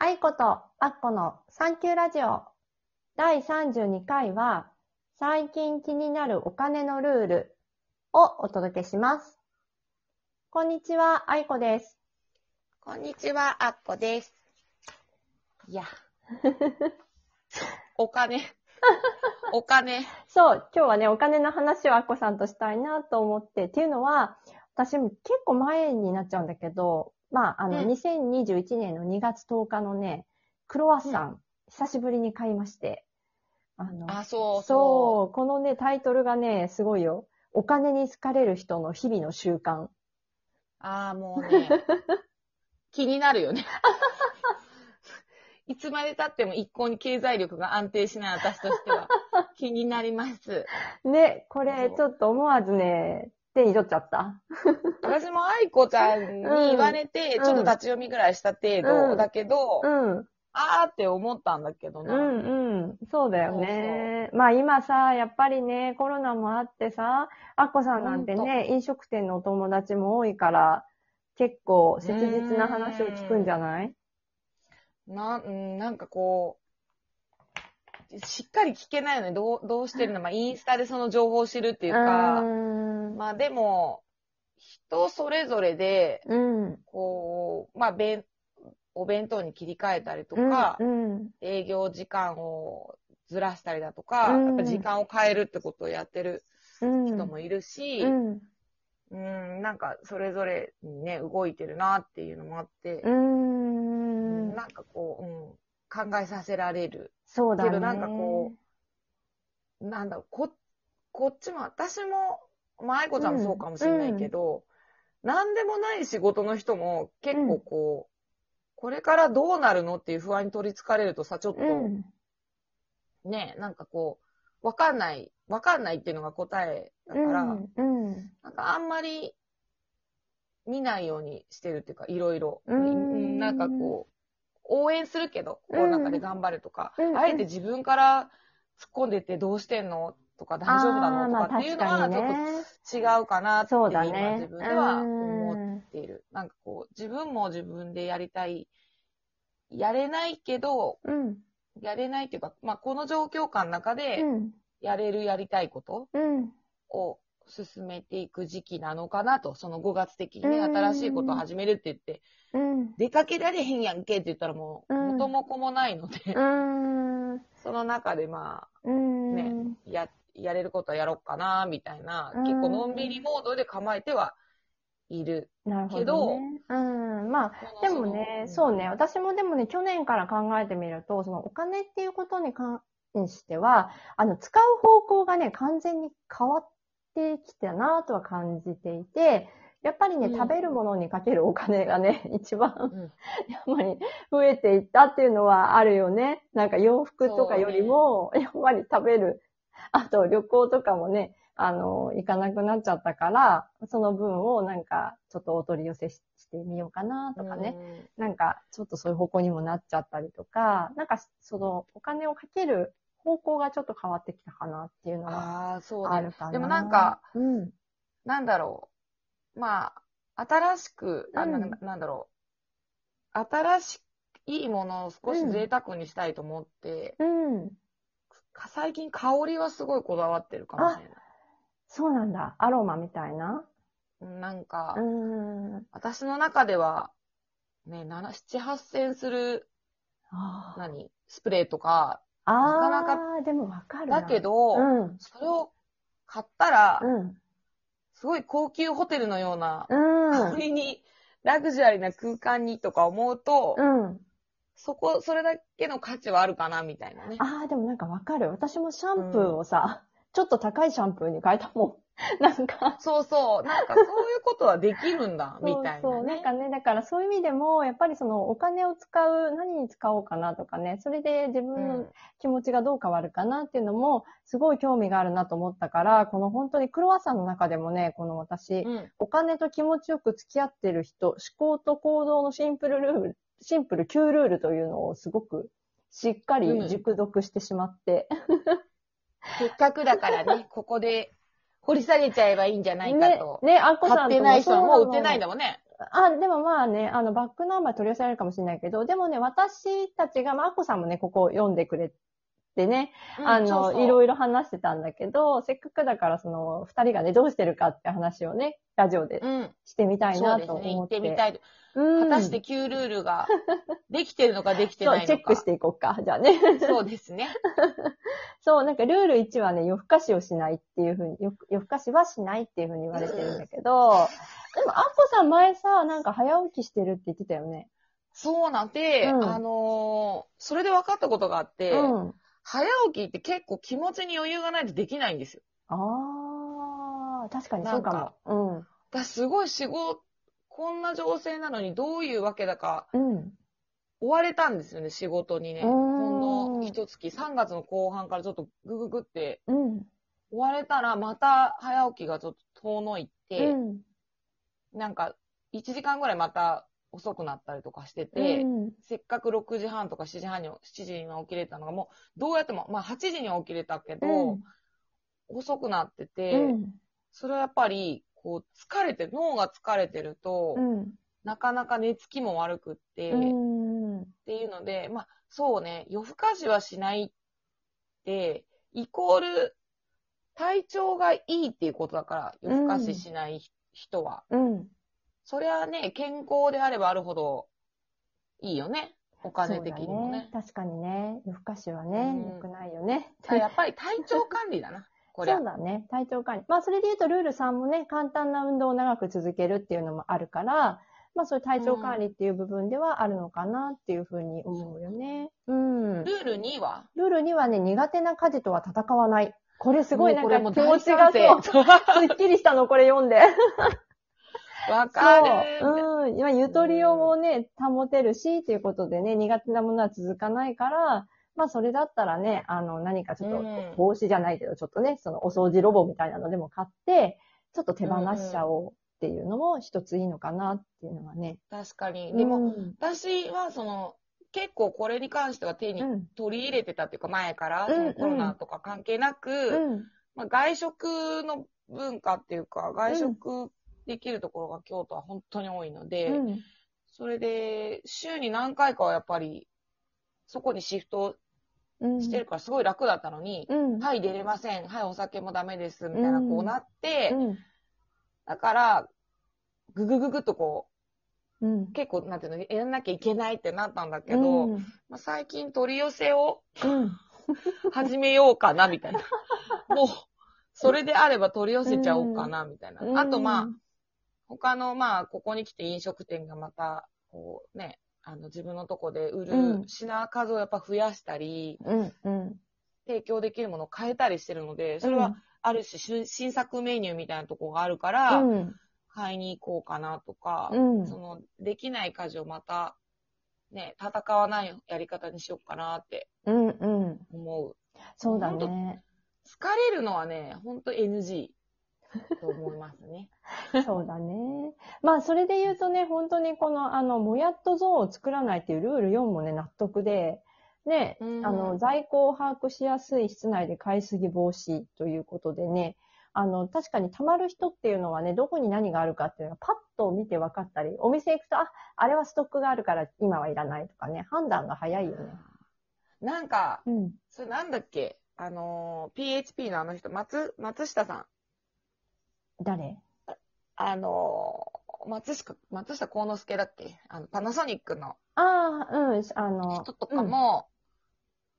愛子とアッコのサンキューラジオ第32回は最近気になるお金のルールをお届けします。こんにちは、愛子です。こんにちは、あっこです。いや。お金。お金。そう、今日はね、お金の話をアッコさんとしたいなと思って、っていうのは、私も結構前になっちゃうんだけど、まあ、あの、うん2021年の2月10日のね、クロワッサン、久しぶりに買いまして、あの、あ、そうそ、そうこのね、タイトルがね、すごいよ。お金に好かれる人の日々の習慣。う。ああ、もうね。気になるよね。いつまで経っても一向に経済力が安定しない私としては 気になります。ね、これちょっと思わずね、手に取っちゃった。私も愛子ちゃんに言われて、うんちょっと立ち読みぐらいした程度だけど、うん。あーって思ったんだけどな。うんうん。そうだよね。まあ今さ、やっぱりね、コロナもあってさ、アッコさんなんてね、飲食店のお友達も多いから、結構切実な話を聞くんじゃない？な、うんなんかこう、しっかり聞けないよね。どう、どうしてるの？まあ、インスタでその情報を知るっていうか、うん。まあでも、人それぞれで、うん。こう、まあ、弁、お弁当に切り替えたりとか、うん。営業時間をずらしたりだとか、うんやっぱ時間を変えるってことをやってるうん。人もいるし、うん。うん、なんかそれぞれにね、動いてるなっていうのもあって、うん。なんかこう、うん、考えさせられる。そうだね。けどなんかこなんだろう、こ、こっちも、私も、まあ、愛子ちゃんもそうかもしれないけど、なんでもない仕事の人も結構こう、これからどうなるのっていう不安に取り憑かれるとさ、ちょっと、うん。ね、なんかこう、わかんない、わかんないっていうのが答えだから、うん。うん。なんかあんまり見ないようにしてるっていうか、いろいろ。うんなんかこう、応援するけど、こうなんかで頑張るとか、うんあえて自分から突っ込んでってどうしてんのとか大丈夫なの？とかっていうのはちょっ。と違うかなってそうだ今ね。自分ではうん思っている。なんかこう、自分も自分でやりたい、やれないけど、うん。やれないっていうか、まあこの状況下の中でうん。やれるやりたいことうん。を進めていく時期なのかなと、その5月的にね、うん新しいことを始めるって言って、うん。出かけられへんやんけって言ったらもう、うん元も子もないので、うん。その中でまうん。ねあ、や、やれることはやろうかな、みたいな、うん結構のんびりモードで構えてはいる。なるほど、ね。うん。まあ、でもね、そうね、私もでもね、去年から考えてみると、そのお金っていうことに関しては、あの、使う方向がね、完全に変わってきたなとは感じていて、やっぱりね、うん食べるものにかけるお金がね、一番、うんやっぱり増えていったっていうのはあるよね。なんか洋服とかよりも、やっぱり食べる。あと旅行とかもね、あの、行かなくなっちゃったから、その分をなんか、ちょっとお取り寄せししてみようかなとかね。ね。なんか、ちょっとそういう方向にもなっちゃったりとか、なんか、その、お金をかける方向がちょっと変わってきたかなっていうのはああ、そうね。あるかな。でもなんか、うん。なんだろう。まあ、新しく、あなうんなんだろう。新しいものを少し贅沢にしたいと思って、うん。か最近香りはすごいこだわってるかもしれない。そうなんだ。アロマみたいな？なんか、うん。私の中では、ね、7、7、8千する、何？スプレーとか、あなかなかー、でもわかるな。だけど、うん。それを買ったら、うん。すごい高級ホテルのような、うん。に、ラグジュアリーな空間にとか思うと、うん。そこ、それだけの価値はあるかな、みたいなね。ああ、でもなんかわかる。私もシャンプーをさ、ちょっと高いシャンプーに変えたもん。なんか、そうそう。なんかそういうことはできるんだ、みたいそうそう。なね。なんかね、だからそういう意味でも、やっぱりそのお金を使う、何に使おうかなとかね、それで自う分のん。気持ちがどう変わるかなっていうのも、すごい興味があるなと思ったから、この本当にクロワッサンの中でもね、この私、うん。お金と気持ちよく付き合ってる人、思考と行動のシンプルルール、シンプル9ルールというのをすごくしっかり熟読してしまって。せっかくだからね、ここで掘り下げちゃえばいいんじゃないかねと。、ね、あっこさんとも買ってない人はもう売ってないんだだもんね。あ、でもまあね、あの、バックナンバー取り寄せられるかもしれないけど、でもね、私たちが、まあ、アッコさんもね、ここ読んでくれてね、あの、いいろいろ話してたんだけど、せっかくだからその、二人がね、どうしてるかって話をね、ラジオでうん。してみたいなそうですね。行と思って。ってみたい。うん。果たして旧ルールが できてるのかできてそう、ないのか。チェックしていこうか。じゃあね。そうですね。そう、なんかルール1はね、夜更かしをしないっていうふうに、夜夜更かしはしないっていうふうに言われてるんだけど、でも、アッコさん前さ、なんか早起きしてるって言ってたよね。そうなんで、うんあのーそれで分かったことがあって、うん。早起きって結構気持ちに余裕がないとできないんですよ。ああ、確かにそうかも。だすごい仕事、こんな情勢なのにどういうわけだかうん。うん。追われたんですよね、仕事にね。うーんほんの一月、3月の後半からちょっとグググってうん。追われたら、また早起きがちょっと遠のいて、うん。なんか1時間ぐらいまた遅くなったりとかしてて、うんせっかく6時半とか7時半に、7時には起きれたのが、もう、どうやっても、まあ8時には起きれたけど、うん遅くなってて、うん。それはやっぱり、こう、疲れて、脳が疲れてると、うん。なかなか寝つきも悪くって、っうん。ていうので、まあ、そうね、夜更かしはしないって、イコール、体調がいいっていうことだから、夜更かししない人は。うん。それはね、健康であればあるほど、いいよね。お金的にもそうだね。確かにね。夜更かしはね、うん良くないよね。あやっぱり体調管理だな。これそうだね。体調管理。まあ、それで言うと、ルール3もね、簡単な運動を長く続けるっていうのもあるから、まあ、そういう体調管理っていう部分ではあるのかなっていうふうに思うよね。うん。ルール2は？ルールにはね、苦手な家事とは戦わない。これすごいなんか気持ちがそう、すっきりしたの、これ読んで。わかる。そう。うん。今、ゆとりをね、保てるし、ということでね、苦手なものは続かないから、まあ、それだったらね、あの、何かちょっとうん、帽子じゃないけど、ちょっとね、その、お掃除ロボみたいなのでも買って、ちょっと手放しちゃおうっていうのも一ついいのかなっていうのはね。確かに。でも、うん、私はその、結構これに関しては手にうん。取り入れてたっていうか前から、うんそのコロナとか関係なく、うん。まあ、外食の文化っていうか、外食できるところが京都は本当に多いので、うん。それで、週に何回かはやっぱり、そこにシフトうん。してるからすごい楽だったのに、うん。はい、出れません。はい、お酒もダメです。みたいな、うんこうなって、うん。だから、ぐぐぐぐっとこうんう、。結構、なんていうの、やらなきゃいけないってなったんだけど、うん。まあ、最近取り寄せをうん。始めようかな、みたいな。もう、それであれば取り寄せちゃおうかな、みたいな。あと、まあ、他の、まあ、ここに来て飲食店がまた、こうね、あの、自分のとこで売うんる品数をやっぱ増やしたり、うん。うん。提供できるものを変えたりしてるので、それは、ある種し新作メニューみたいなとこがあるから、うん。買いに行こうかなとか、うんその、できない家事をまた、ね、戦わないやり方にしようかなってうん。うん。思う。そうだね。疲れるのはね、ほんと NG と思いますね。そうだね。まあ、それで言うとね、本当にこの、あの、もやっとゾーンを作らないっていうルール4もね、納得で、ね、うんあの、在庫を把握しやすい室内で買いすぎ防止ということでね、あの、確かに溜まる人っていうのはね、どこに何があるかっていうのがパッと見て分かったり、お店行くと、あ、あれはストックがあるから今はいらないとかね、判断が早いよね。なんか、うん。それなんだっけ？あのー、PHP のあの人、松、松下さん。誰？あのー、松下、松下幸之助だっけ？あの、パナソニックのああ、うん、あの、人とかも、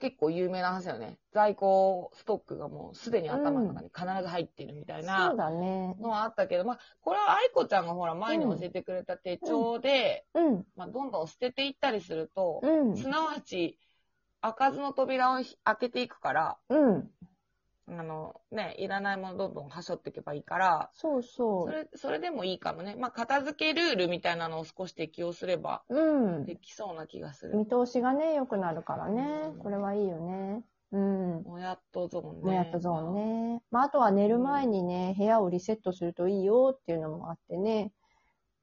結構有名な話だよね。在庫ストックがもうすでに頭の中に必ず入ってるみたいなそうだね。のはあったけど、まあ、これは愛子ちゃんがほら前に教えてくれた手帳で、うん、まあ、どんどん捨てていったりすると、うん、すなわち、開かずの扉を開けていくから、うん。あの、ね、いらないものどんどんはしょっていけばいいから、そうそ。そうれ、それでもいいかもね。まあ、片付けルールみたいなのを少し適用すれば、うん。できそうな気がする。見通しがね、良くなるからねうん。これはいいよね。うん。もやっとゾーンね。もやっとゾーンね。まあ、あとは寝る前にね、部屋をリセットするといいよっていうのもあってね。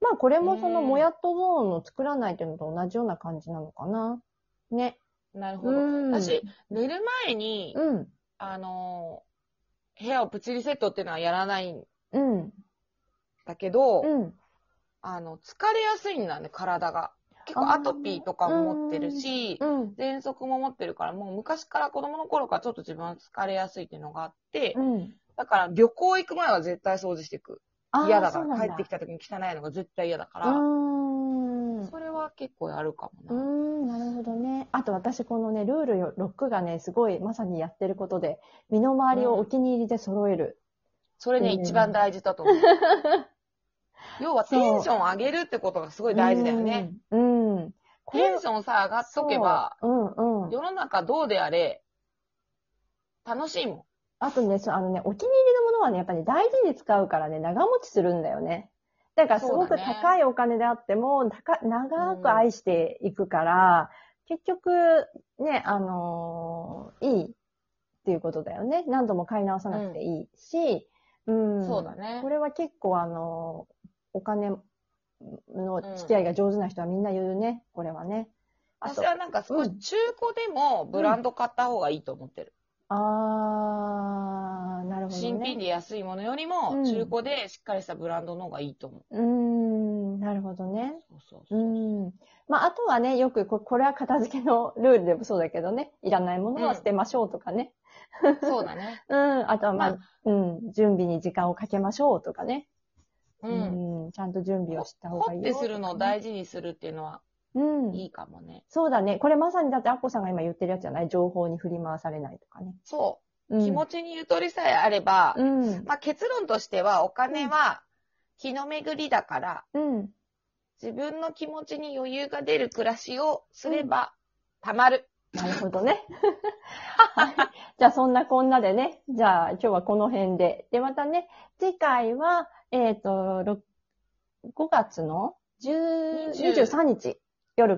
まあ、これもそのうんもやっとゾーンを作らないっていうのと同じような感じなのかな。ね。なるほど。うん。私、寝る前に、うん。あのー部屋をプチリセットっていうのはやらないんうん。だけど、うん。あの、疲れやすいんだね、体が。結構アトピーとかも持ってるし、うん。喘息も持ってるから、もう昔から子供の頃からちょっと自分は疲れやすいっていうのがあって、うん。だから旅行行く前は絶対掃除していく。あー嫌だかそうなんら、帰ってきた時に汚いのが絶対嫌だかうら、ーん。それは結構やるかもな。ん、なるほどね。あと私このね、ルールよ6がね、すごいまさにやってることで、身の回りをお気に入りで揃える。それね、うん一番大事だと思う。要はテンション上げるってことがすごい大事だよね。うん。うん。こテンションさ、上がっとけば、そううんうん。世の中どうであれ、楽しいもん。あとね、そうあのね、お気に入りのものはね、やっぱり大事に使うからね、長持ちするんだよね。だからすごく高いお金であっても、高長く愛していくから、結局、ね、あのーいいっていうことだよね。何度も買い直さなくていいし、うん。そうだね。これは結構あのーお金の付き合いが上手な人はみんな言うね、これはね。私はなんか少し中古でもブランド買った方がいいと思ってる。あー、なるほどね。新品で安いものよりうも、ん中古でしっかりしたブランドの方がいいと思う。うーん、なるほどね。そうそうそうう。ん。まあ、あとはね、よくこ、これは片付けのルールでもそうだけどね、いらないものは捨てましょうとかね。そうだね。うん。あとはまあ、まうん、準備に時間をかけましょうとかね。う。うんん。ちゃんと準備をした方がいいよね、掘ってするのを大事にするっていうのはうん。いいかもね。そうだね。これまさにだってアッコさんが今言ってるやつじゃない？情報に振り回されないとかね。そうう。ん、気持ちにゆとりさえあれば、うん。まあ結論としてはお金は気の巡りだから、うん。自分の気持ちに余裕が出る暮らしをすれば、たまる。なるほどね。はいじゃあそんなこんなでね、じゃあ今日はこの辺で。で、またね、次回は、えっ、と、ろ5月の10 20 23日